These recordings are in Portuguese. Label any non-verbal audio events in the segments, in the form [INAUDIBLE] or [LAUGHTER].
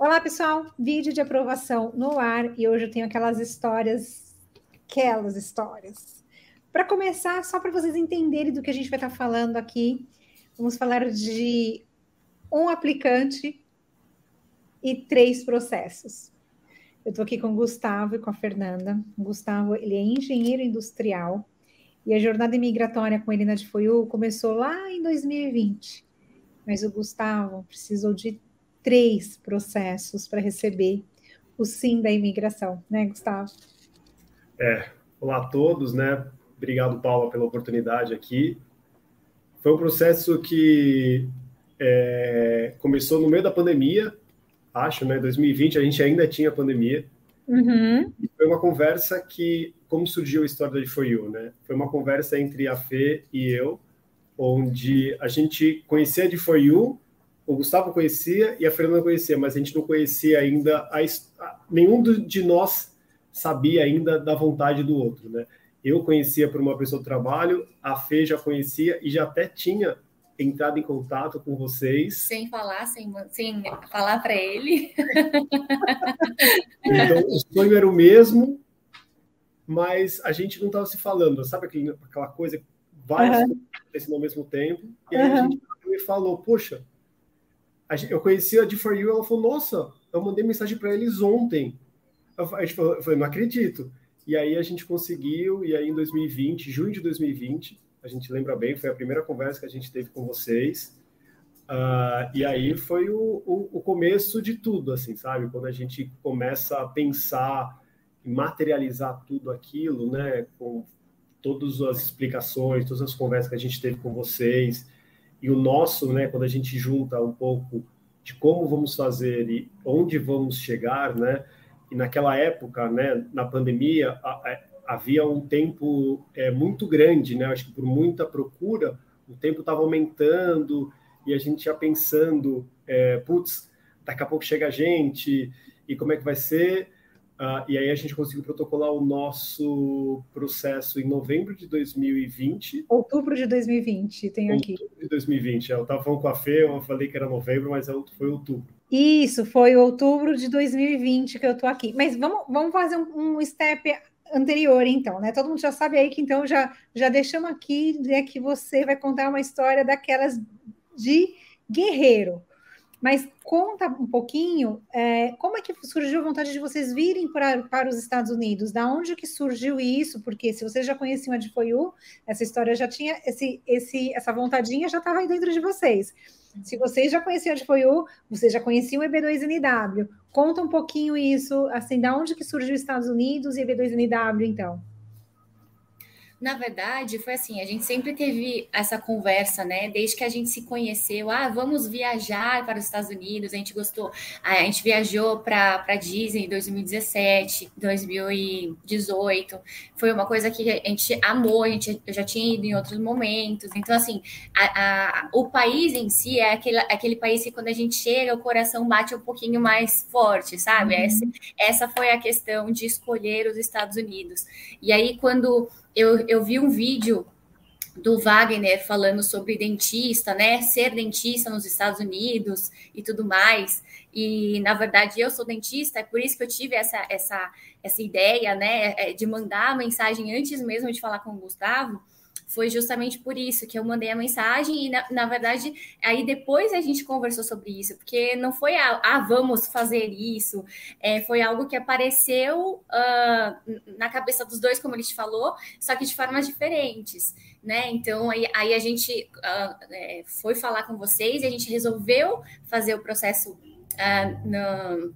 Olá, pessoal. Vídeo de aprovação no ar e hoje eu tenho aquelas histórias, aquelas histórias. Para começar, só para vocês entenderem do que a gente vai estar tá falando aqui, vamos falar de um aplicante e três processos. Eu estou aqui com o Gustavo e com a Fernanda. O Gustavo, ele é engenheiro industrial e a jornada imigratória com ele na DFOIU começou lá em 2020. Mas o Gustavo precisou de três processos para receber o sim da imigração, né, Gustavo? É, olá a todos, né? Obrigado, Paula, pela oportunidade aqui. Foi um processo que é, começou no meio da pandemia, acho, né? 2020 a gente ainda tinha pandemia. Uhum. Foi uma conversa que, como surgiu a história de For You, né? Foi uma conversa entre a Fê e eu, onde a gente conhecia de For You o Gustavo conhecia e a Fernanda conhecia, mas a gente não conhecia ainda a, a, nenhum de nós sabia ainda da vontade do outro, né? Eu conhecia por uma pessoa do trabalho, a Fê já conhecia e já até tinha entrado em contato com vocês. Sem falar, sem, sem falar para ele. [LAUGHS] então, o sonho era o mesmo, mas a gente não estava se falando, sabe aquele, aquela coisa, várias uhum. acontecendo ao mesmo tempo, e aí uhum. a gente me falou, poxa, eu conheci a de For You, ela falou, nossa, eu mandei mensagem para eles ontem. A gente falou, eu falei, não acredito. E aí a gente conseguiu, e aí em 2020, junho de 2020, a gente lembra bem, foi a primeira conversa que a gente teve com vocês. Uh, e aí foi o, o, o, começo de tudo, assim, sabe? Quando a gente começa a pensar e materializar tudo aquilo, né? Com todas as explicações, todas as conversas que a gente teve com vocês, e o nosso, né, quando a gente junta um pouco de como vamos fazer e onde vamos chegar, né? E naquela época, né, na pandemia, a, a, havia um tempo é, muito grande, né? Acho que por muita procura, o tempo estava aumentando e a gente ia pensando, é, putz, daqui a pouco chega a gente e como é que vai ser? Uh, e aí a gente conseguiu protocolar o nosso processo em novembro de 2020. Outubro de 2020, tem aqui. Outubro de 2020. Eu estava falando com a Fê, eu falei que era novembro, mas é foi outubro. Isso, foi outubro de 2020 que eu estou aqui. Mas vamos, vamos fazer um, um step anterior, então, né? Todo mundo já sabe aí que então já, já deixamos aqui né, que você vai contar uma história daquelas de guerreiro. Mas conta um pouquinho é, como é que surgiu a vontade de vocês virem para, para os Estados Unidos? Da onde que surgiu isso? Porque se vocês já conheciam a de Foiu, essa história já tinha, esse, esse, essa vontadinha já estava aí dentro de vocês. Se vocês já conheciam a de Foiu, vocês já conheciam o EB2NW. Conta um pouquinho isso, assim, da onde que surgiu os Estados Unidos e EB2NW, então. Na verdade, foi assim, a gente sempre teve essa conversa, né? Desde que a gente se conheceu, ah, vamos viajar para os Estados Unidos, a gente gostou. a gente viajou para Disney em 2017, 2018. Foi uma coisa que a gente amou, a gente já tinha ido em outros momentos. Então, assim, a, a, o país em si é aquele, aquele país que quando a gente chega, o coração bate um pouquinho mais forte, sabe? Uhum. Essa, essa foi a questão de escolher os Estados Unidos. E aí, quando eu, eu vi um vídeo do Wagner falando sobre dentista, né? Ser dentista nos Estados Unidos e tudo mais. E na verdade eu sou dentista, é por isso que eu tive essa essa essa ideia, né, é, de mandar a mensagem antes mesmo de falar com o Gustavo foi justamente por isso que eu mandei a mensagem e, na, na verdade, aí depois a gente conversou sobre isso, porque não foi, a, ah, vamos fazer isso, é, foi algo que apareceu uh, na cabeça dos dois, como ele te falou, só que de formas diferentes, né? Então, aí, aí a gente uh, é, foi falar com vocês e a gente resolveu fazer o processo uh, no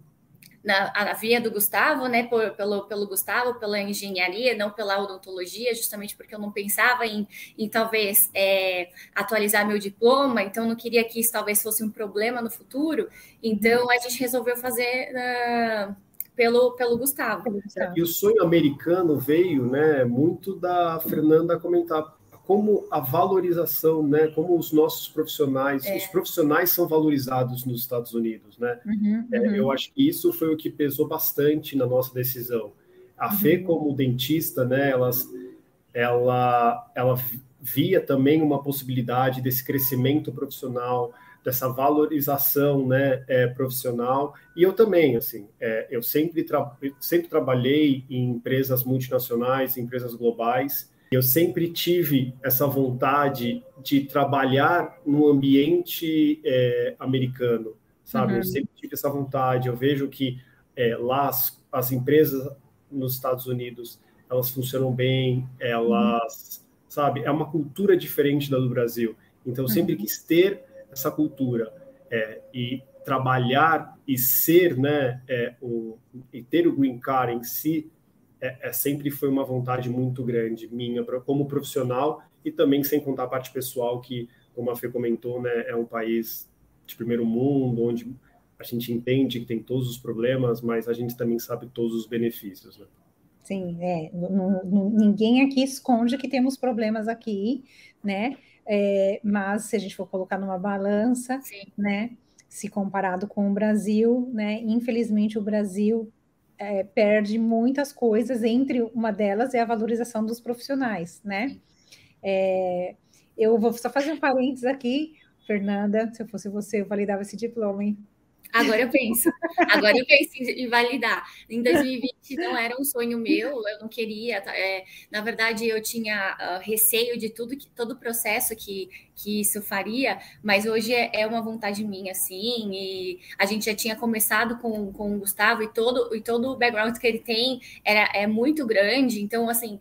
na, via do Gustavo, né, por, pelo, pelo Gustavo, pela engenharia, não pela odontologia, justamente porque eu não pensava em, em talvez é, atualizar meu diploma, então não queria que isso talvez fosse um problema no futuro, então a gente resolveu fazer uh, pelo, pelo Gustavo. E o sonho americano veio, né, muito da Fernanda comentar como a valorização, né, como os nossos profissionais, é. os profissionais são valorizados nos Estados Unidos, né? Uhum, é, uhum. eu acho que isso foi o que pesou bastante na nossa decisão. A uhum. Fê, como dentista, né, elas, ela, ela via também uma possibilidade desse crescimento profissional, dessa valorização né, é, profissional. E eu também, assim, é, eu sempre, tra sempre trabalhei em empresas multinacionais, empresas globais. Eu sempre tive essa vontade de trabalhar no ambiente é, americano, sabe? Uhum. Eu sempre tive essa vontade. Eu vejo que é, lá as, as, empresas nos Estados Unidos elas funcionam bem, elas, uhum. sabe? É uma cultura diferente da do Brasil. Então, eu sempre uhum. quis ter essa cultura é, e trabalhar e ser, né, é, o, e ter o green card em si, é, é, sempre foi uma vontade muito grande minha como profissional e também sem contar a parte pessoal que, como a Fê comentou, né, é um país de primeiro mundo onde a gente entende que tem todos os problemas, mas a gente também sabe todos os benefícios. Né? Sim, é, ninguém aqui esconde que temos problemas aqui, né? É, mas se a gente for colocar numa balança, Sim. né, se comparado com o Brasil, né, infelizmente o Brasil é, perde muitas coisas, entre uma delas é a valorização dos profissionais, né? É, eu vou só fazer um parênteses aqui, Fernanda, se eu fosse você, eu validava esse diploma, hein? Agora eu penso, agora eu penso em validar. Em 2020 não era um sonho meu, eu não queria. Tá, é, na verdade, eu tinha uh, receio de tudo, que, todo o processo que, que isso faria, mas hoje é, é, uma vontade minha, assim. E a gente já tinha começado com, com o Gustavo e todo, e todo o background que ele tem era, é muito grande. Então, assim,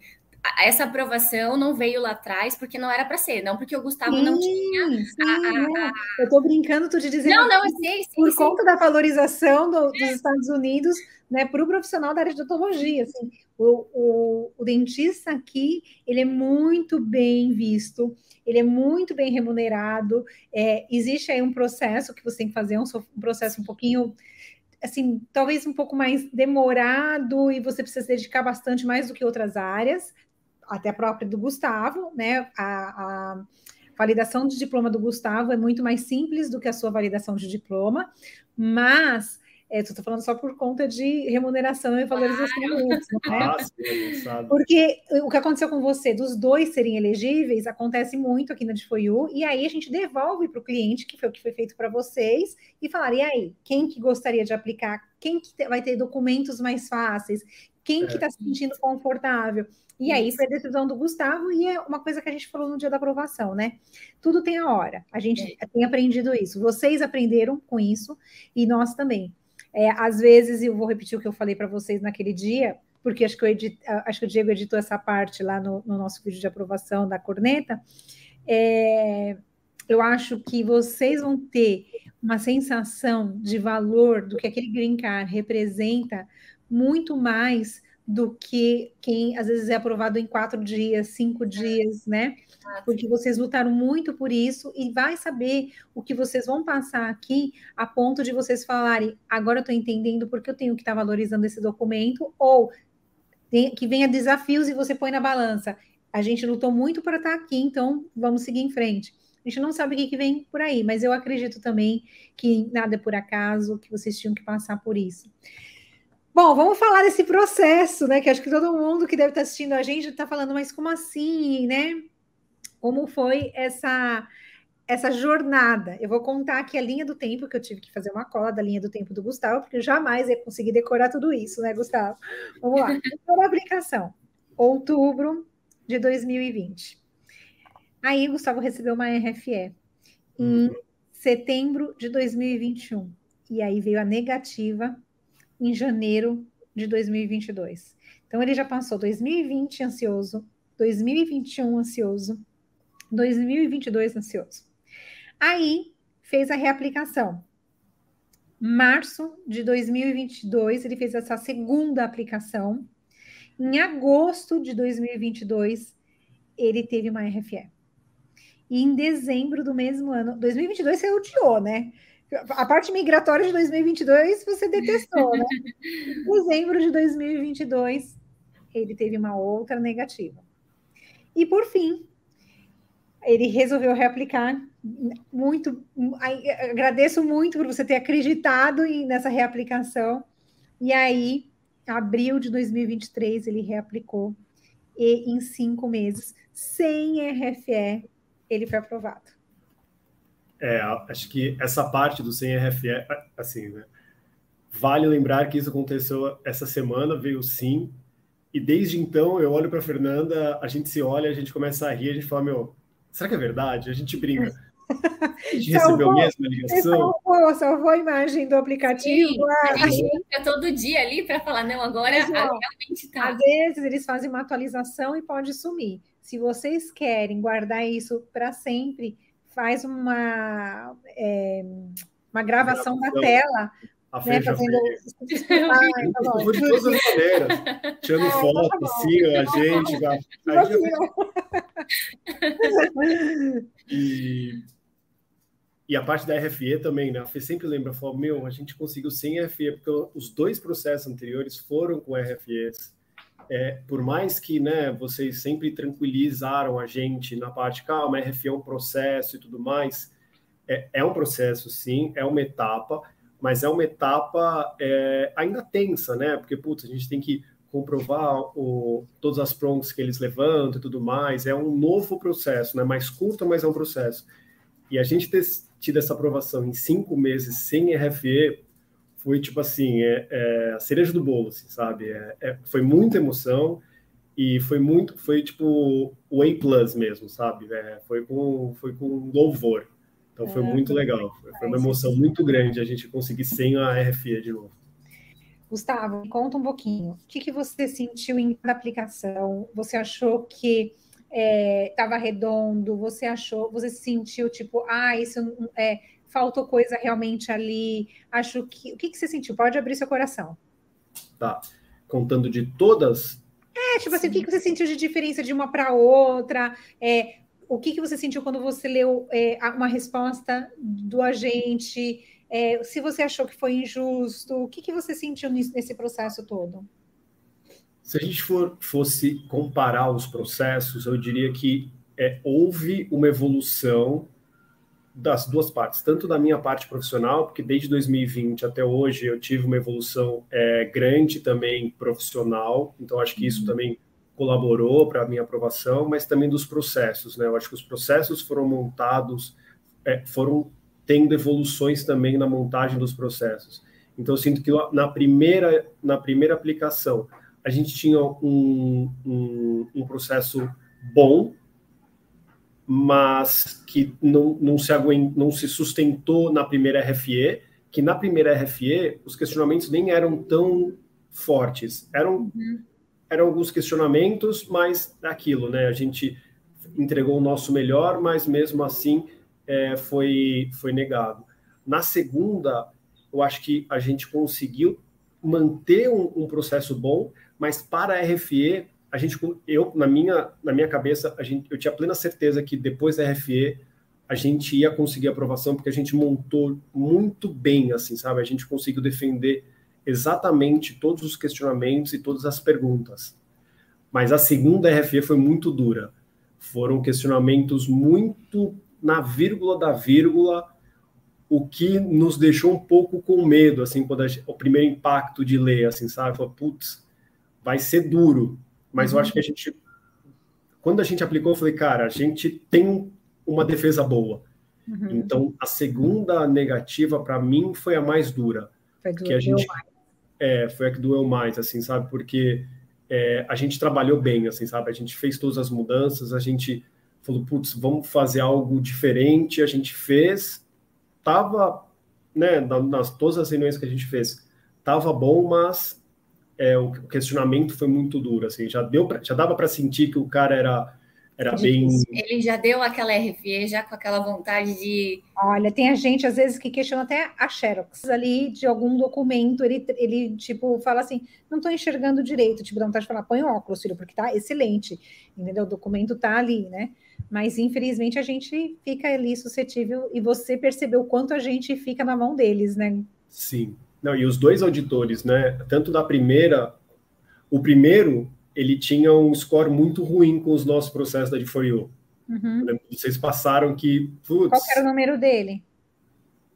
essa aprovação não veio lá atrás porque não era para ser, não porque o Gustavo sim, não tinha. Sim, a, a, a... Eu estou brincando, tô te dizendo. Não, não, eu sei, sim, Por sim. conta da valorização do, dos Estados Unidos, né, para o profissional da área de odontologia, assim, o, o, o, dentista aqui, ele é muito bem visto, ele é muito bem remunerado. É, existe aí um processo que você tem que fazer, um, um processo um pouquinho assim, talvez um pouco mais demorado e você precisa se dedicar bastante mais do que outras áreas, até a própria do Gustavo, né? A, a validação de diploma do Gustavo é muito mais simples do que a sua validação de diploma, mas estou é, falando só por conta de remuneração e valorização claro. né? Ah, Porque o que aconteceu com você, dos dois serem elegíveis, acontece muito aqui na DFOIU, e aí a gente devolve para o cliente, que foi o que foi feito para vocês, e falar, e aí, quem que gostaria de aplicar? Quem que vai ter documentos mais fáceis? Quem que está é. se sentindo confortável? E aí foi a decisão do Gustavo, e é uma coisa que a gente falou no dia da aprovação, né? Tudo tem a hora. A gente é. tem aprendido isso. Vocês aprenderam com isso, e nós também. É, às vezes, eu vou repetir o que eu falei para vocês naquele dia, porque acho que, acho que o Diego editou essa parte lá no, no nosso vídeo de aprovação da corneta. É, eu acho que vocês vão ter uma sensação de valor do que aquele green card representa muito mais do que quem às vezes é aprovado em quatro dias, cinco dias, né? Porque vocês lutaram muito por isso e vai saber o que vocês vão passar aqui a ponto de vocês falarem, agora eu estou entendendo porque eu tenho que estar tá valorizando esse documento, ou que venha desafios e você põe na balança. A gente lutou muito para estar tá aqui, então vamos seguir em frente. A gente não sabe o que, que vem por aí, mas eu acredito também que nada é por acaso, que vocês tinham que passar por isso. Bom, vamos falar desse processo, né? Que acho que todo mundo que deve estar assistindo a gente está falando, mas como assim, né? Como foi essa essa jornada? Eu vou contar aqui a linha do tempo, que eu tive que fazer uma cola da linha do tempo do Gustavo, porque eu jamais ia conseguir decorar tudo isso, né, Gustavo? Vamos lá. [LAUGHS] Primeira aplicação, outubro de 2020. Aí, Gustavo recebeu uma RFE em uhum. setembro de 2021. E aí veio a negativa em janeiro de 2022. Então, ele já passou 2020 ansioso, 2021 ansioso, 2022 ansioso. Aí, fez a reaplicação. Março de 2022, ele fez essa segunda aplicação. Em agosto de 2022, ele teve uma RFE. E em dezembro do mesmo ano, 2022 você odiou, né? A parte migratória de 2022 você detestou, né? Em [LAUGHS] dezembro de 2022, ele teve uma outra negativa. E por fim, ele resolveu reaplicar. Muito, agradeço muito por você ter acreditado nessa reaplicação. E aí, abril de 2023, ele reaplicou. E em cinco meses, sem RFE, ele foi aprovado. É, acho que essa parte do sem RFE, assim, né? Vale lembrar que isso aconteceu essa semana, veio sim, e desde então eu olho para Fernanda, a gente se olha, a gente começa a rir, a gente fala, meu, será que é verdade? A gente brinca. [LAUGHS] A gente recebeu mesmo a ligação. Salvou, salvou a imagem do aplicativo. Sim, a gente fica todo dia ali para falar, não, agora Mas, ó, realmente está. Às vezes eles fazem uma atualização e pode sumir. Se vocês querem guardar isso para sempre, faz uma, é, uma gravação, da tela. A né, fazendo... então, de todas as maneiras. Tirando ah, [LAUGHS] foto, tá assim, a gente. Já... [LAUGHS] e, e a parte da RFE também, né? A FE sempre lembra, falou, meu, a gente conseguiu sem RFE, porque os dois processos anteriores foram com RFEs. É, por mais que né, vocês sempre tranquilizaram a gente na parte, calma, RFE é um processo e tudo mais, é, é um processo, sim, é uma etapa, mas é uma etapa é, ainda tensa, né? Porque, putz, a gente tem que comprovar o, todas as prompts que eles levantam e tudo mais. É um novo processo, né? Mais curto, mas é um processo. E a gente ter tido essa aprovação em cinco meses sem RFE foi tipo assim, é, é a cereja do bolo, assim, sabe? É, é, foi muita emoção e foi muito, foi tipo o A plus mesmo, sabe? É, foi com foi com louvor. Então foi é, muito legal. Foi, foi uma emoção muito grande a gente conseguir sem a RFE de novo. Gustavo, conta um pouquinho. O que, que você sentiu em cada aplicação? Você achou que estava é, redondo? Você achou, você sentiu tipo, ah, isso é, faltou coisa realmente ali? Acho que o que, que você sentiu? Pode abrir seu coração. Tá. Contando de todas. É, tipo assim, o que, que você sentiu de diferença de uma para outra? É, o que, que você sentiu quando você leu é, uma resposta do agente? É, se você achou que foi injusto, o que, que você sentiu nesse processo todo? Se a gente for, fosse comparar os processos, eu diria que é, houve uma evolução das duas partes, tanto da minha parte profissional, porque desde 2020 até hoje eu tive uma evolução é, grande também profissional, então acho que isso uhum. também colaborou para a minha aprovação, mas também dos processos, né? Eu acho que os processos foram montados, é, foram tendo evoluções também na montagem dos processos. Então eu sinto que na primeira na primeira aplicação a gente tinha um, um, um processo bom, mas que não, não, se aguent, não se sustentou na primeira RFE, que na primeira RFE os questionamentos nem eram tão fortes. Eram, uhum. eram alguns questionamentos, mas aquilo, né? A gente entregou o nosso melhor, mas mesmo assim é, foi, foi negado. Na segunda, eu acho que a gente conseguiu manter um, um processo bom, mas para a RFE, a gente, eu na minha na minha cabeça, a gente, eu tinha plena certeza que depois da RFE a gente ia conseguir aprovação porque a gente montou muito bem, assim, sabe? A gente conseguiu defender exatamente todos os questionamentos e todas as perguntas. Mas a segunda RFE foi muito dura. Foram questionamentos muito na vírgula da vírgula, o que nos deixou um pouco com medo, assim, quando o primeiro impacto de ler, assim, sabe? Falei, putz, vai ser duro, mas uhum. eu acho que a gente, quando a gente aplicou, eu falei, cara, a gente tem uma defesa boa. Uhum. Então, a segunda negativa para mim foi a mais dura, foi que a gente é, foi a que doeu mais, assim, sabe? Porque é, a gente trabalhou bem, assim, sabe? A gente fez todas as mudanças, a gente falou, putz, vamos fazer algo diferente. A gente fez, tava, né? Nas todas as reuniões que a gente fez, tava bom, mas é, o questionamento foi muito duro, assim, já deu pra, já dava para sentir que o cara era era bem ele já deu aquela RFE já com aquela vontade de olha tem a gente às vezes que questiona até a xerox ali de algum documento ele ele tipo fala assim não estou enxergando direito tipo dá vontade de falar põe óculos filho porque tá excelente entendeu? O documento tá ali né? Mas infelizmente a gente fica ali suscetível e você percebeu o quanto a gente fica na mão deles né? Sim não, e os dois auditores, né? Tanto da primeira, o primeiro, ele tinha um score muito ruim com os nossos processos da D4U. Uhum. Vocês passaram que. Putz, Qual era o número dele?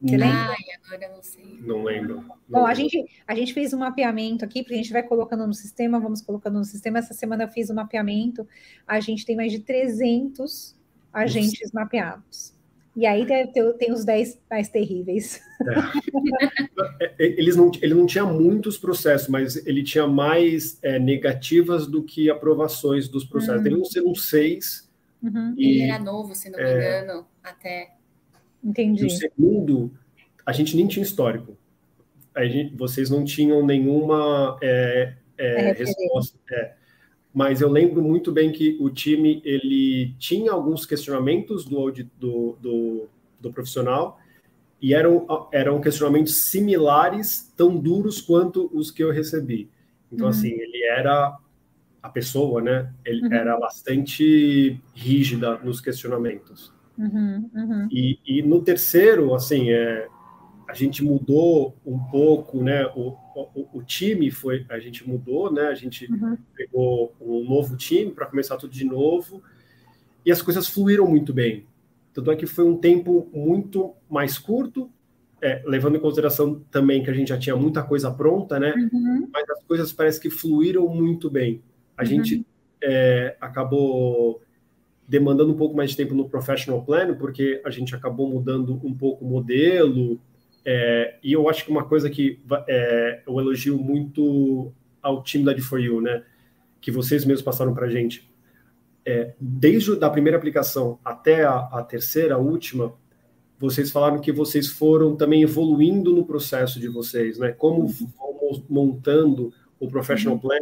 Você lembra? Ai, agora eu não sei. Não lembro. Não Bom, lembro. A, gente, a gente fez um mapeamento aqui, porque a gente vai colocando no sistema, vamos colocando no sistema. Essa semana eu fiz um mapeamento. A gente tem mais de 300 agentes Nossa. mapeados. E aí ter, tem os 10 mais terríveis. É. é. Eles não, ele não tinha muitos processos, mas ele tinha mais é, negativas do que aprovações dos processos. Uhum. Tem um ser um 6. Uhum. E, ele era novo, se não me é, engano, até. Entendi. O segundo, a gente nem tinha histórico. Gente, vocês não tinham nenhuma é, é, resposta. Mas eu lembro muito bem que o time ele tinha alguns questionamentos do, do, do, do profissional e eram, eram questionamentos similares, tão duros quanto os que eu recebi. Então, uhum. assim, ele era a pessoa, né? Ele uhum. era bastante rígida nos questionamentos. Uhum, uhum. E, e, no terceiro, assim, é, a gente mudou um pouco, né? O, o, o, time foi, a gente mudou, né? A gente uhum. pegou um novo time para começar tudo de novo e as coisas fluíram muito bem. Tanto é que foi um tempo muito mais curto, é, levando em consideração também que a gente já tinha muita coisa pronta, né? Uhum. Mas as coisas parece que fluíram muito bem. A uhum. gente é, acabou demandando um pouco mais de tempo no professional plan, porque a gente acabou mudando um pouco o modelo, é, e eu acho que uma coisa que é, eu elogio muito ao time da D4U, né, que vocês mesmos passaram para a gente, é, desde a primeira aplicação até a, a, terceira, a última, vocês falaram que vocês foram também evoluindo no processo de vocês, né, como uhum. vão montando o professional uhum. plan,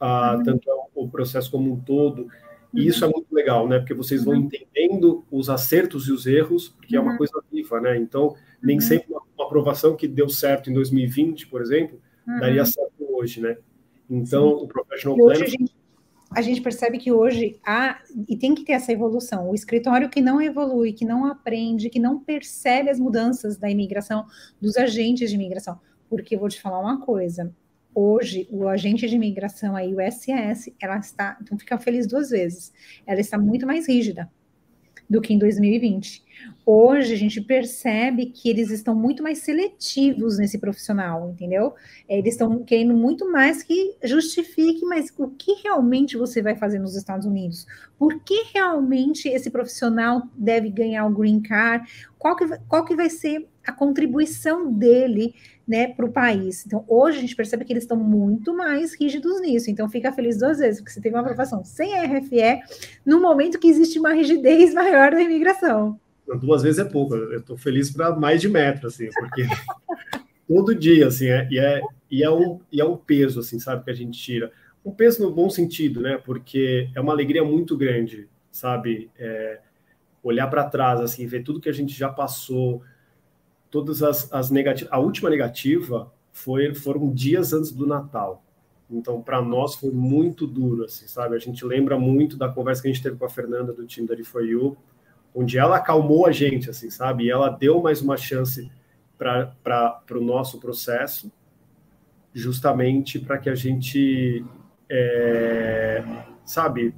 a, uhum. tanto o processo como um todo, e isso é muito legal, né? Porque vocês vão entendendo os acertos e os erros, porque é uma coisa viva, né? Então, nem uhum. sempre uma, uma, aprovação que deu certo em 2020, por exemplo, uhum. daria certo hoje, né? Então, Sim. o professional planner... A gente, a gente percebe que hoje há, e tem que ter essa evolução, o escritório que não evolui, que não aprende, que não percebe as mudanças da imigração, dos agentes de imigração, porque eu vou te falar uma coisa, hoje o agente de imigração aí, o SES, ela está, então fica feliz duas vezes, ela está muito mais rígida do que em 2020. Hoje a gente percebe que eles estão muito mais seletivos nesse profissional, entendeu? É, eles estão querendo muito mais que justifique, mas o que realmente você vai fazer nos Estados Unidos? Por que realmente esse profissional deve ganhar o green card? Qual que, qual que vai ser a contribuição dele né, para o país. Então, hoje a gente percebe que eles estão muito mais rígidos nisso. Então, fica feliz duas vezes, porque você teve uma aprovação sem RFE, no momento que existe uma rigidez [LAUGHS] maior da imigração. Duas vezes é pouco. Eu estou feliz para mais de metro, assim, porque [LAUGHS] todo dia, assim, é, e, é, e, é um, e é um peso, assim, sabe, que a gente tira. Um peso no bom sentido, né? Porque é uma alegria muito grande, sabe? É, olhar para trás, assim, ver tudo que a gente já passou, todas as, as negativas. A última negativa foi, foram dias antes do Natal. Então, para nós foi muito duro, assim, sabe? A gente lembra muito da conversa que a gente teve com a Fernanda do time da You, onde ela acalmou a gente, assim, sabe? E ela deu mais uma chance para o nosso processo, justamente para que a gente, é, sabe?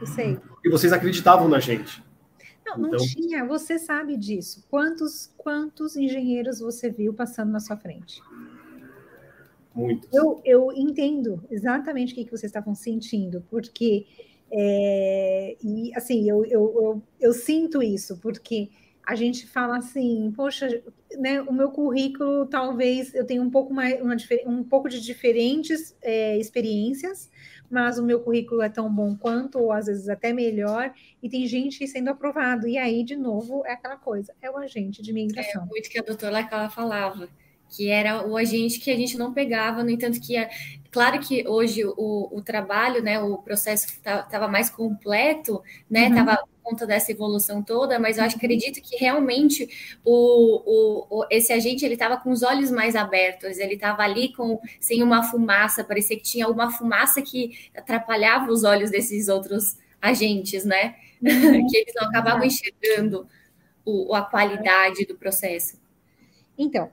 Eu sei. E vocês acreditavam na gente. Não, não então... tinha, você sabe disso. Quantos, quantos engenheiros você viu passando na sua frente? Muitos. Eu, eu entendo exatamente o que, que vocês estavam sentindo, porque é, e assim, eu, eu, eu, eu, sinto isso, porque a gente fala assim, poxa, né, o meu currículo talvez eu tenha um pouco mais uma, um pouco de diferentes é, experiências, mas o meu currículo é tão bom quanto, ou às vezes até melhor, e tem gente sendo aprovado. E aí, de novo, é aquela coisa, é o agente de imigração. É muito que a doutora Lacala falava, que era o agente que a gente não pegava, no entanto que, claro que hoje o, o trabalho, né, o processo estava mais completo, né, estava uhum conta dessa evolução toda, mas eu acho, acredito que realmente o, o, o esse agente ele estava com os olhos mais abertos, ele estava ali com sem uma fumaça, parecia que tinha uma fumaça que atrapalhava os olhos desses outros agentes, né? Uhum. [LAUGHS] que eles não acabavam enxergando o, a qualidade do processo. Então,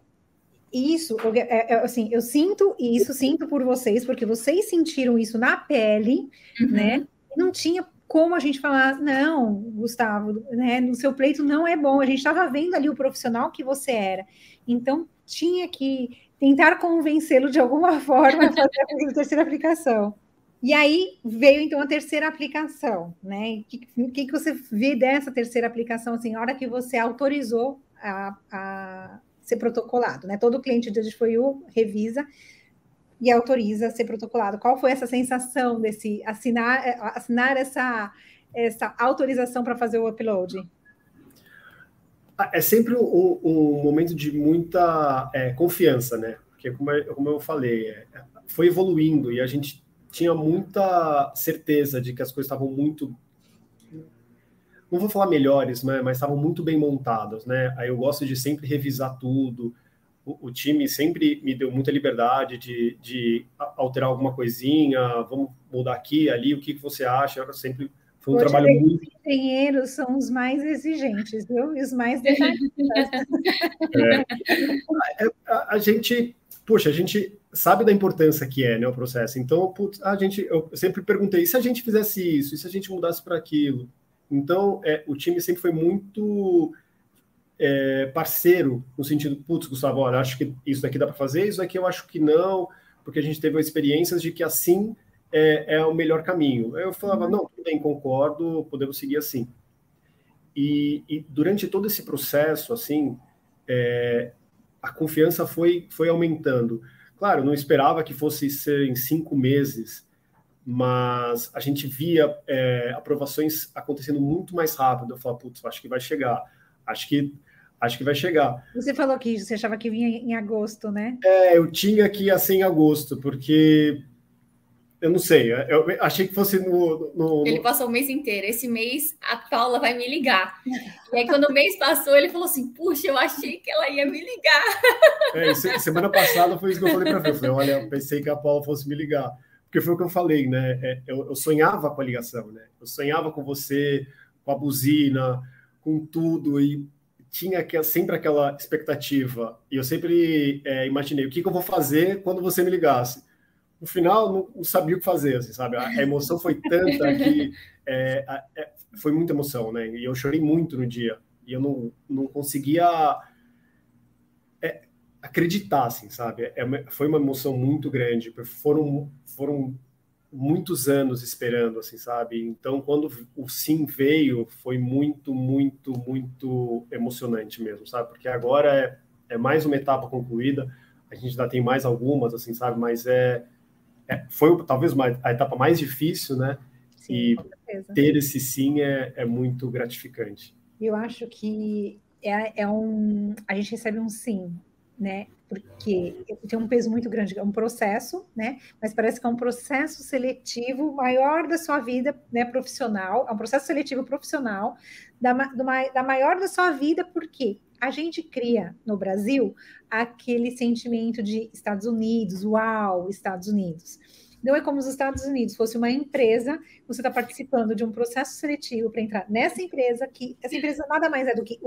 isso, é, é, assim, eu sinto isso sinto por vocês, porque vocês sentiram isso na pele, uhum. né? Não tinha como a gente falar, não, Gustavo, né, no seu pleito não é bom. A gente estava vendo ali o profissional que você era. Então, tinha que tentar convencê-lo de alguma [LAUGHS] forma a fazer a terceira aplicação. E aí veio então a terceira aplicação, né? O que, que, que, você vê dessa terceira aplicação, assim, a hora que você autorizou a, a ser protocolado, né? Todo cliente de You revisa e autoriza a ser protocolado. Qual foi essa sensação desse assinar, assinar essa, essa autorização para fazer o upload? Ah, é sempre um, um momento de muita é, confiança, né? Porque, como, eu, como eu falei, é, foi evoluindo e a gente tinha muita certeza de que as coisas estavam muito não vou falar melhores, né, mas estavam muito bem montadas, né? Aí eu gosto de sempre revisar tudo. O, o time sempre me deu muita liberdade de, de, alterar alguma coisinha, vamos mudar aqui, ali, o que, que você acha? Eu sempre foi um Hoje, trabalho muito. Os engenheiros são os mais exigentes, viu? E os mais detalhistas. [LAUGHS] é. a, a gente, poxa, a gente sabe da importância que é né, o processo. Então, putz, a gente, eu sempre perguntei, e se a gente fizesse isso? E se a gente mudasse para aquilo? Então, é, o time sempre foi muito é, parceiro, no sentido, putz, Gustavo, olha, acho que isso daqui dá para fazer, isso daqui eu acho que não, porque a gente teve experiências de que assim é, é o melhor caminho. Eu falava, não, tudo bem, concordo, podemos seguir assim. E, e durante todo esse processo, assim, é, a confiança foi, foi aumentando. Claro, não esperava que fosse ser em cinco meses, mas a gente via é, aprovações acontecendo muito mais rápido. Eu falei, putz, acho que vai chegar. Acho que acho que vai chegar. Você falou que você achava que vinha em agosto, né? É, eu tinha que ir assim em agosto, porque eu não sei, eu achei que fosse no, no, Ele passou o mês inteiro. Esse mês a Paula vai me ligar. E aí, quando o mês passou, ele falou assim: Puxa, eu achei que ela ia me ligar. É, semana passada foi isso que eu falei para ver. Eu falei: Olha, eu pensei que a Paula fosse me ligar. Porque foi o que eu falei, né? É, eu, eu sonhava com a ligação, né? Eu sonhava com você, com a buzina, com tudo. E tinha sempre aquela expectativa. E eu sempre é, imaginei: o que, que eu vou fazer quando você me ligasse? no final não, não, sabia o que fazer, assim, sabe? A, a emoção foi tanta que [LAUGHS] é, é, foi muita emoção, né? E eu chorei muito no dia e eu não, não conseguia acreditar, assim, sabe? É foi uma emoção muito grande. Foram foram muitos anos esperando, assim, sabe? Então, quando o sim veio, foi muito, muito, muito emocionante mesmo, sabe? Porque agora é, é mais uma etapa concluída. A gente ainda tem mais algumas, assim, sabe? Mas é é, foi talvez uma, a etapa mais difícil, né? Sim, e ter esse sim é, é muito gratificante. Eu acho que é, é um. A gente recebe um sim, né? Porque tem um peso muito grande, é um processo, né? Mas parece que é um processo seletivo maior da sua vida, né? Profissional, é um processo seletivo profissional da, do, da maior da sua vida, porque a gente cria no Brasil aquele sentimento de Estados Unidos, uau, Estados Unidos. Não é como se os Estados Unidos fosse uma empresa, você está participando de um processo seletivo para entrar nessa empresa, que essa empresa nada mais é do que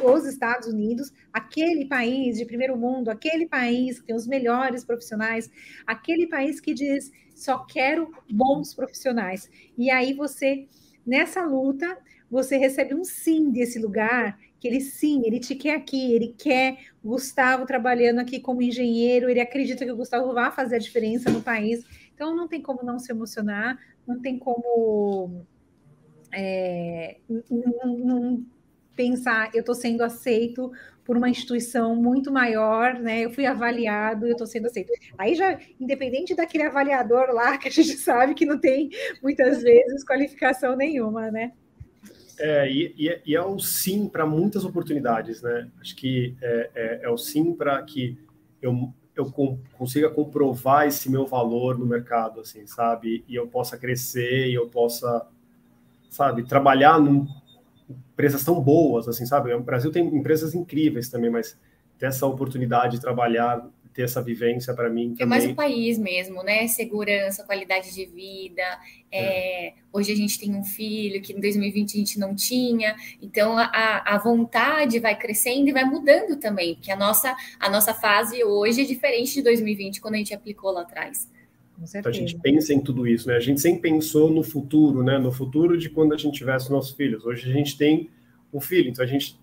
os Estados Unidos, aquele país de primeiro mundo, aquele país que tem os melhores profissionais, aquele país que diz só quero bons profissionais. E aí você, nessa luta, você recebe um sim desse lugar que ele sim, ele te quer aqui, ele quer o Gustavo trabalhando aqui como engenheiro, ele acredita que o Gustavo vai fazer a diferença no país. Então não tem como não se emocionar, não tem como é, não, não pensar, eu estou sendo aceito por uma instituição muito maior, né? Eu fui avaliado, eu estou sendo aceito. Aí já, independente daquele avaliador lá, [LAUGHS] que a gente sabe que não tem muitas vezes qualificação nenhuma, né? É, e, e, e é o sim para muitas oportunidades, né? Acho que é, é, é o sim para que eu, eu com, consiga comprovar esse meu valor no mercado, assim, sabe? E eu possa crescer e eu possa, sabe, trabalhar em empresas tão boas, assim, sabe? O Brasil tem empresas incríveis também, mas ter essa oportunidade de trabalhar ter essa vivência para mim também. É mais o país mesmo, né? Segurança, qualidade de vida. É, é. Hoje a gente tem um filho que em 2020 a gente não tinha, então a, a vontade vai crescendo e vai mudando também, porque a nossa, a nossa fase hoje é diferente de 2020, quando a gente aplicou lá atrás. Então a gente pensa em tudo isso, né? A gente sempre pensou no futuro, né? No futuro de quando a gente tivesse nossos filhos. Hoje a gente tem um filho, então a gente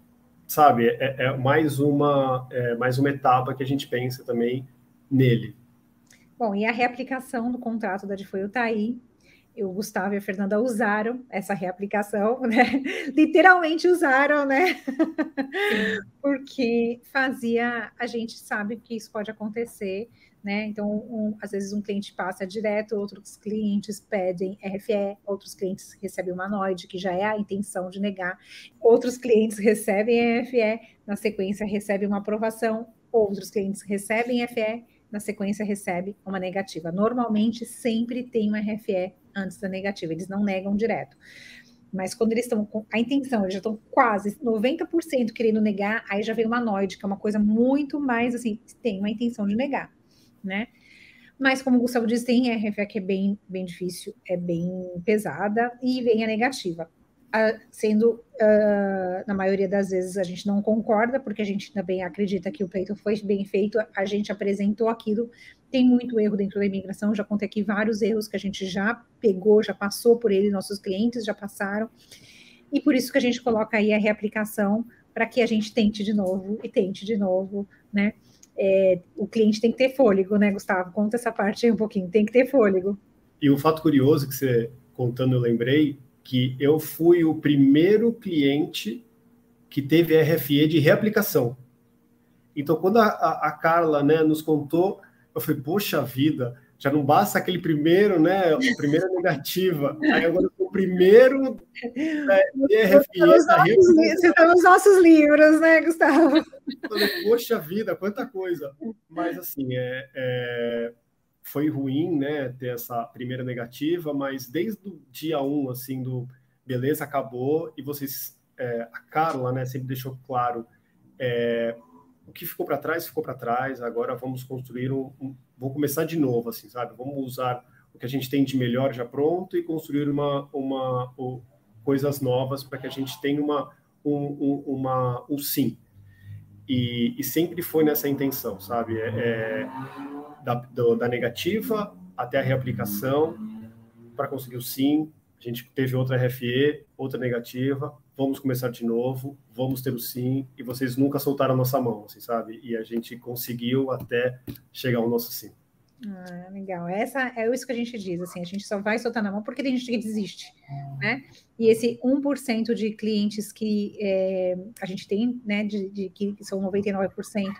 sabe, é, é mais uma é mais uma etapa que a gente pensa também nele. Bom, e a reaplicação do contrato da Difoio está aí. O Gustavo e a Fernanda usaram essa reaplicação, [LAUGHS] né? Literalmente usaram, né? [LAUGHS] Porque fazia, a gente sabe que isso pode acontecer, né? Então, um, às vezes um cliente passa direto, outros clientes pedem RFE, outros clientes recebem uma NOID, que já é a intenção de negar, outros clientes recebem RFE, na sequência recebem uma aprovação, outros clientes recebem FE, na sequência recebe uma negativa. Normalmente sempre tem uma RFE antes da negativa, eles não negam direto. Mas quando eles estão com a intenção, eles já estão quase 90% querendo negar, aí já vem uma noide, que é uma coisa muito mais assim, tem uma intenção de negar, né? Mas, como o Gustavo disse, tem RFE que é bem, bem difícil, é bem pesada, e vem a negativa sendo, uh, na maioria das vezes, a gente não concorda, porque a gente também acredita que o pleito foi bem feito, a gente apresentou aquilo, tem muito erro dentro da imigração, já contei aqui vários erros que a gente já pegou, já passou por ele, nossos clientes já passaram, e por isso que a gente coloca aí a reaplicação, para que a gente tente de novo, e tente de novo, né? É, o cliente tem que ter fôlego, né, Gustavo? Conta essa parte aí um pouquinho, tem que ter fôlego. E um fato curioso que você contando, eu lembrei, que eu fui o primeiro cliente que teve RFE de reaplicação. Então, quando a, a, a Carla né, nos contou, eu falei, poxa vida, já não basta aquele primeiro, né? A primeira negativa. Aí agora primeiro. Você está nos nossos livros, né, Gustavo? Falei, poxa vida, quanta coisa. Mas assim, é, é foi ruim, né, ter essa primeira negativa, mas desde o dia um, assim, do beleza, acabou, e vocês, é, a Carla, né, sempre deixou claro, é, o que ficou para trás, ficou para trás, agora vamos construir um, um, vamos começar de novo, assim, sabe, vamos usar o que a gente tem de melhor já pronto e construir uma, uma, coisas novas para que a gente tenha uma, um, um, uma, um sim, e, e, sempre foi nessa intenção, sabe? É, é da, do, da, negativa até a reaplicação para conseguir o sim. A gente teve outra RFE, outra negativa. Vamos começar de novo, vamos ter o sim. E vocês nunca soltaram a nossa mão, assim, sabe? E a gente conseguiu até chegar ao nosso sim. Ah, legal. Essa é isso que a gente diz, assim, a gente só vai soltar na mão porque tem gente que desiste, né? E esse 1% de clientes que é, a gente tem, né, de, de, que são 99%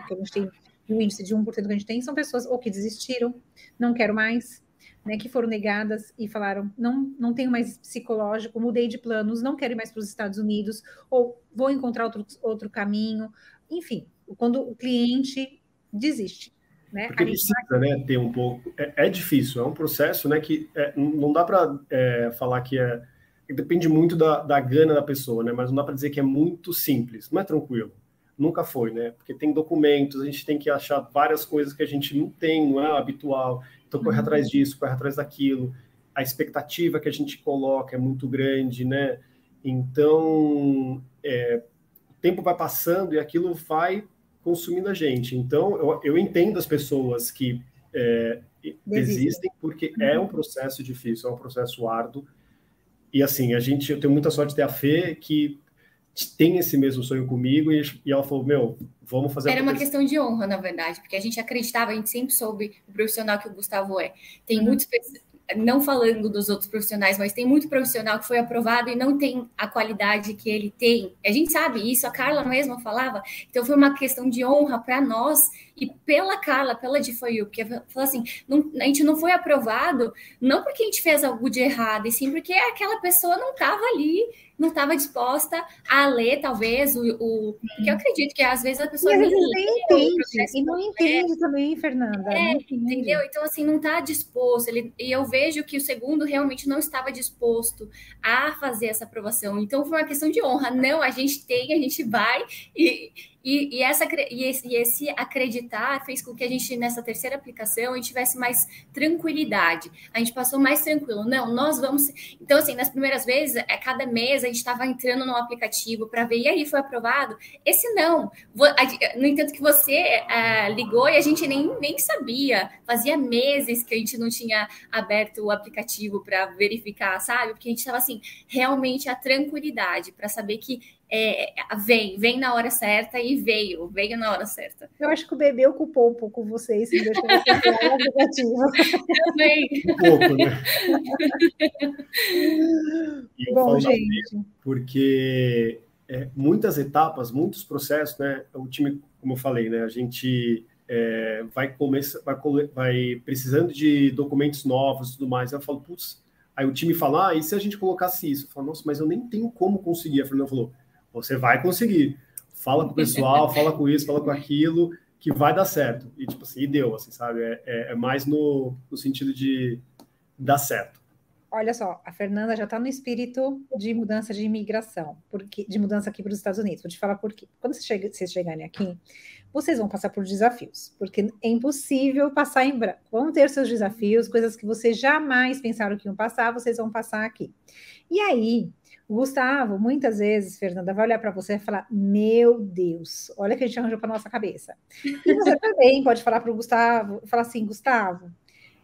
que a gente tem, o índice de 1% que a gente tem, são pessoas ou que desistiram, não quero mais, né, que foram negadas e falaram, não, não tenho mais psicológico, mudei de planos, não quero ir mais para os Estados Unidos, ou vou encontrar outro, outro caminho, enfim, quando o cliente desiste. Né? Porque precisa vai... né, ter um pouco. É, é, difícil, é um processo né, que é, não dá para é, falar que é. Depende muito da, da gana da pessoa, né? Mas não dá para dizer que é muito simples, não é tranquilo. Nunca foi, né? Porque tem documentos, a gente tem que achar várias coisas que a gente não tem, não é habitual. Então, corre uhum. atrás disso, corre atrás daquilo. A expectativa que a gente coloca é muito grande, né? Então, é, o tempo vai passando e aquilo vai consumindo a gente. Então, eu, eu entendo as pessoas que é, desistem, porque é um processo difícil, é um processo árduo. E assim, a gente, eu tenho muita sorte de ter a Fê que tem esse mesmo sonho comigo e, e ela falou, meu, vamos fazer. Era uma questão de honra, na verdade, porque a gente acreditava, a gente sempre soube o profissional que o Gustavo é. Tem uhum. muitos não falando dos outros profissionais, mas tem muito profissional que foi aprovado e não tem a qualidade que ele tem. A gente sabe isso, a Carla mesma falava. Então foi uma questão de honra para nós e pela Carla, pela de foi porque falou assim, não, a gente não foi aprovado não porque a gente fez algo de errado, e sim porque aquela pessoa não estava ali não estava disposta a ler, talvez, o. o porque eu acredito que às vezes a pessoa e nem, nem entende, e não entende também, Fernanda. É, entendeu? Então, assim, não está disposto. Ele, e eu vejo que o segundo realmente não estava disposto a fazer essa aprovação. Então, foi uma questão de honra. Não, a gente tem, a gente vai, e, e, e, essa, e esse, e, esse, acreditar fez com que a gente, nessa terceira aplicação, a gente tivesse mais tranquilidade. A gente passou mais tranquilo. Não, nós vamos. Então, assim, nas primeiras vezes, a é, cada mês a gente estava entrando no aplicativo para ver, e aí foi aprovado? Esse não. No entanto, que você uh, ligou e a gente nem, nem sabia. Fazia meses que a gente não tinha aberto o aplicativo para verificar, sabe? Porque a gente estava, assim, realmente a tranquilidade para saber que é, vem, vem na hora certa e veio, veio na hora certa. Eu acho que o bebê ocupou um pouco vocês, se deixou vocês Também. Um pouco, né? [LAUGHS] Bom, gente. Porque é, muitas etapas, muitos processos, né? O time, como eu falei, né? A gente é, vai começar, vai, vai, precisando de documentos novos e tudo mais. Eu falo, putz, aí o time fala, ah, e se a gente colocasse isso? Eu falo, nossa, mas eu nem tenho como conseguir. A Fernanda falou, você vai conseguir. Fala com o pessoal, [LAUGHS] fala com isso, fala com aquilo, que vai dar certo. E tipo assim, e deu, assim, sabe? É, é, é mais no, no sentido de dar certo olha só, a Fernanda já está no espírito de mudança de imigração, porque, de mudança aqui para os Estados Unidos. Vou te falar por quê. Quando vocês, chega, vocês chegarem aqui, vocês vão passar por desafios, porque é impossível passar em branco. Vão ter seus desafios, coisas que vocês jamais pensaram que iam passar, vocês vão passar aqui. E aí, o Gustavo, muitas vezes, Fernanda, vai olhar para você e falar: Meu Deus, olha que a gente arranjou para nossa cabeça. E você [LAUGHS] também pode falar para o Gustavo, falar assim, Gustavo.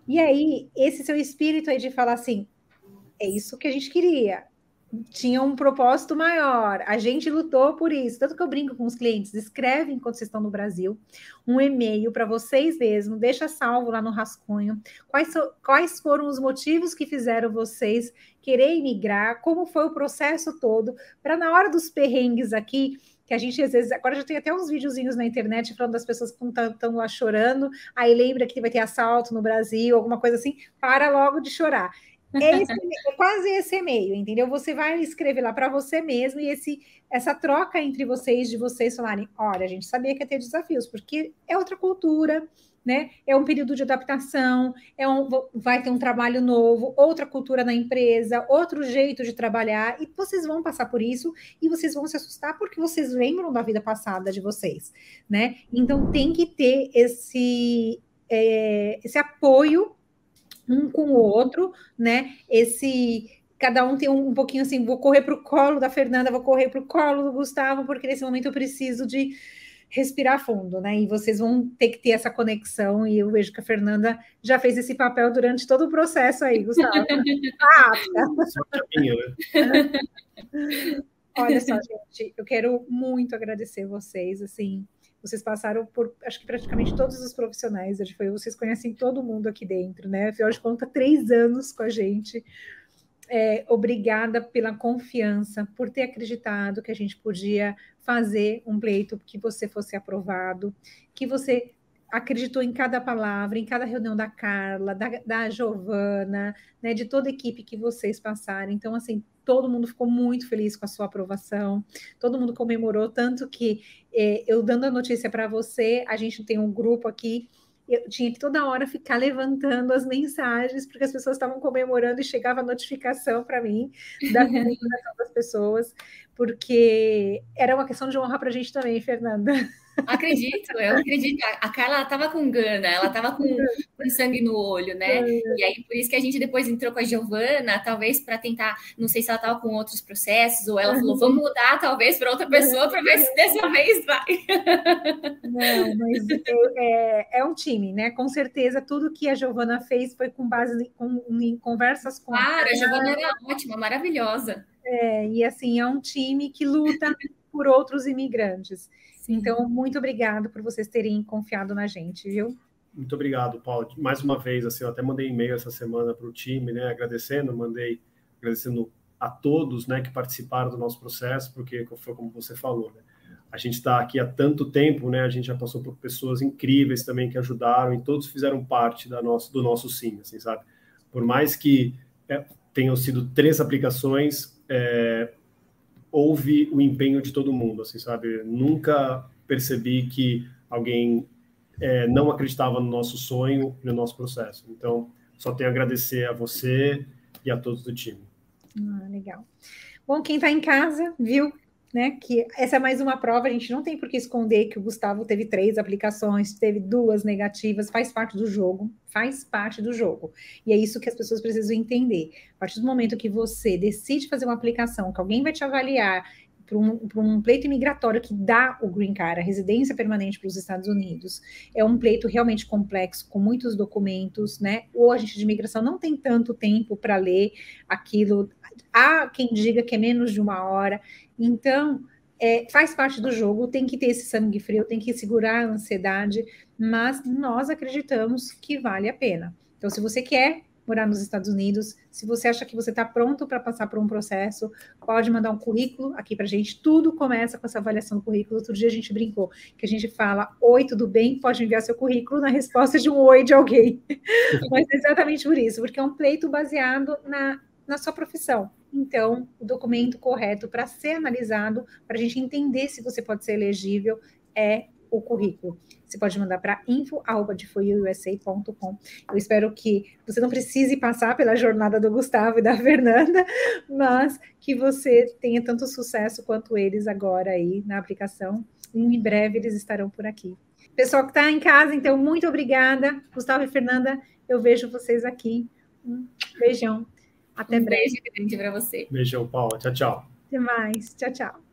E aí, esse seu espírito aí de falar assim: é isso que a gente queria. Tinha um propósito maior, a gente lutou por isso. Tanto que eu brinco com os clientes: escreve enquanto vocês estão no Brasil um e-mail para vocês mesmos, deixa salvo lá no rascunho. Quais, so, quais foram os motivos que fizeram vocês querer emigrar? Como foi o processo todo? Para na hora dos perrengues aqui, que a gente às vezes, agora já tem até uns videozinhos na internet falando das pessoas que estão lá chorando, aí lembra que vai ter assalto no Brasil, alguma coisa assim, para logo de chorar. É, esse, [LAUGHS] é quase esse e-mail, entendeu? Você vai escrever lá para você mesmo e esse, essa troca entre vocês, de vocês falarem: olha, a gente sabia que ia ter desafios, porque é outra cultura, né? É um período de adaptação, é um, vai ter um trabalho novo, outra cultura na empresa, outro jeito de trabalhar, e vocês vão passar por isso e vocês vão se assustar porque vocês lembram da vida passada de vocês, né? Então tem que ter esse, é, esse apoio um com o outro, né? Esse cada um tem um, um pouquinho assim, vou correr para o colo da Fernanda, vou correr para o colo do Gustavo, porque nesse momento eu preciso de respirar fundo, né? E vocês vão ter que ter essa conexão, e eu vejo que a Fernanda já fez esse papel durante todo o processo aí, Gustavo. [LAUGHS] ah, Olha só, gente, eu quero muito agradecer vocês, assim, vocês passaram por, acho que praticamente todos os profissionais, foi, vocês conhecem todo mundo aqui dentro, né? Afinal de contas, três anos com a gente. É, obrigada pela confiança, por ter acreditado que a gente podia fazer um pleito que você fosse aprovado, que você acreditou em cada palavra, em cada reunião da Carla, da, da Giovana, né, de toda a equipe que vocês passaram. Então, assim, todo mundo ficou muito feliz com a sua aprovação, todo mundo comemorou, tanto que é, eu dando a notícia para você, a gente tem um grupo aqui, eu tinha que toda hora ficar levantando as mensagens, porque as pessoas estavam comemorando e chegava a notificação para mim da comemoração [LAUGHS] das pessoas, porque era uma questão de honra para a gente também, Fernanda. Acredito, eu acredito. A Carla estava com gana, ela estava com, com, sangue no olho, né? É. E aí, por isso que a gente depois entrou com a Giovana, talvez para tentar, não sei se ela estava com outros processos, ou ela falou, vamos mudar talvez para outra pessoa para ver se dessa vez vai. Não, mas é, é, um time, né? Com certeza, tudo que a Giovana fez foi com base com, em conversas com Claro, a Giovana era ótima, maravilhosa. É, e assim, é um time que luta por outros imigrantes. Sim. Então, muito obrigado por vocês terem confiado na gente, viu? Muito obrigado, Paulo. Mais uma vez, assim, eu até mandei e-mail essa semana para o time, né? Agradecendo, mandei agradecendo a todos, né, que participaram do nosso processo, porque foi como você falou, né? A gente está aqui há tanto tempo, né? A gente já passou por pessoas incríveis também que ajudaram e todos fizeram parte da nosso, do nosso sim, assim, sabe? Por mais que é, tenham sido três aplicações, é, houve o empenho de todo mundo, assim, sabe? Nunca percebi que alguém é, não acreditava no nosso sonho e no nosso processo. Então, só tenho a agradecer a você e a todos do time. Ah, legal. Bom, quem está em casa viu né? Que essa é mais uma prova, a gente não tem por que esconder que o Gustavo teve três aplicações, teve duas negativas, faz parte do jogo, faz parte do jogo. E é isso que as pessoas precisam entender. A partir do momento que você decide fazer uma aplicação, que alguém vai te avaliar para um, um, pleito imigratório que dá o green card, a residência permanente para os Estados Unidos, é um pleito realmente complexo, com muitos documentos, né? O agente de imigração não tem tanto tempo para ler aquilo há quem diga que é menos de uma hora. Então, é, faz parte do jogo, tem que ter esse sangue frio, tem que segurar a ansiedade, mas nós acreditamos que vale a pena. Então, se você quer morar nos Estados Unidos, se você acha que você está pronto para passar por um processo, pode mandar um currículo aqui para a gente. Tudo começa com essa avaliação do currículo. Outro dia a gente brincou que a gente fala: Oi, tudo bem? Pode enviar seu currículo na resposta de um oi de alguém. [LAUGHS] Mas é exatamente por isso, porque é um pleito baseado na, na sua profissão. Então, o documento correto para ser analisado, para a gente entender se você pode ser elegível, é o currículo. Você pode mandar para info.com. Eu espero que você não precise passar pela jornada do Gustavo e da [LAUGHS] Fernanda, mas que você tenha tanto sucesso quanto eles agora aí na aplicação. Em breve eles estarão por aqui. Pessoal que está em casa, então, muito obrigada. Gustavo e Fernanda, eu vejo vocês aqui. Um beijão. Até um breve. Beijo grande para você. Beijão, Paula. Tchau, tchau. Até mais. Tchau, tchau.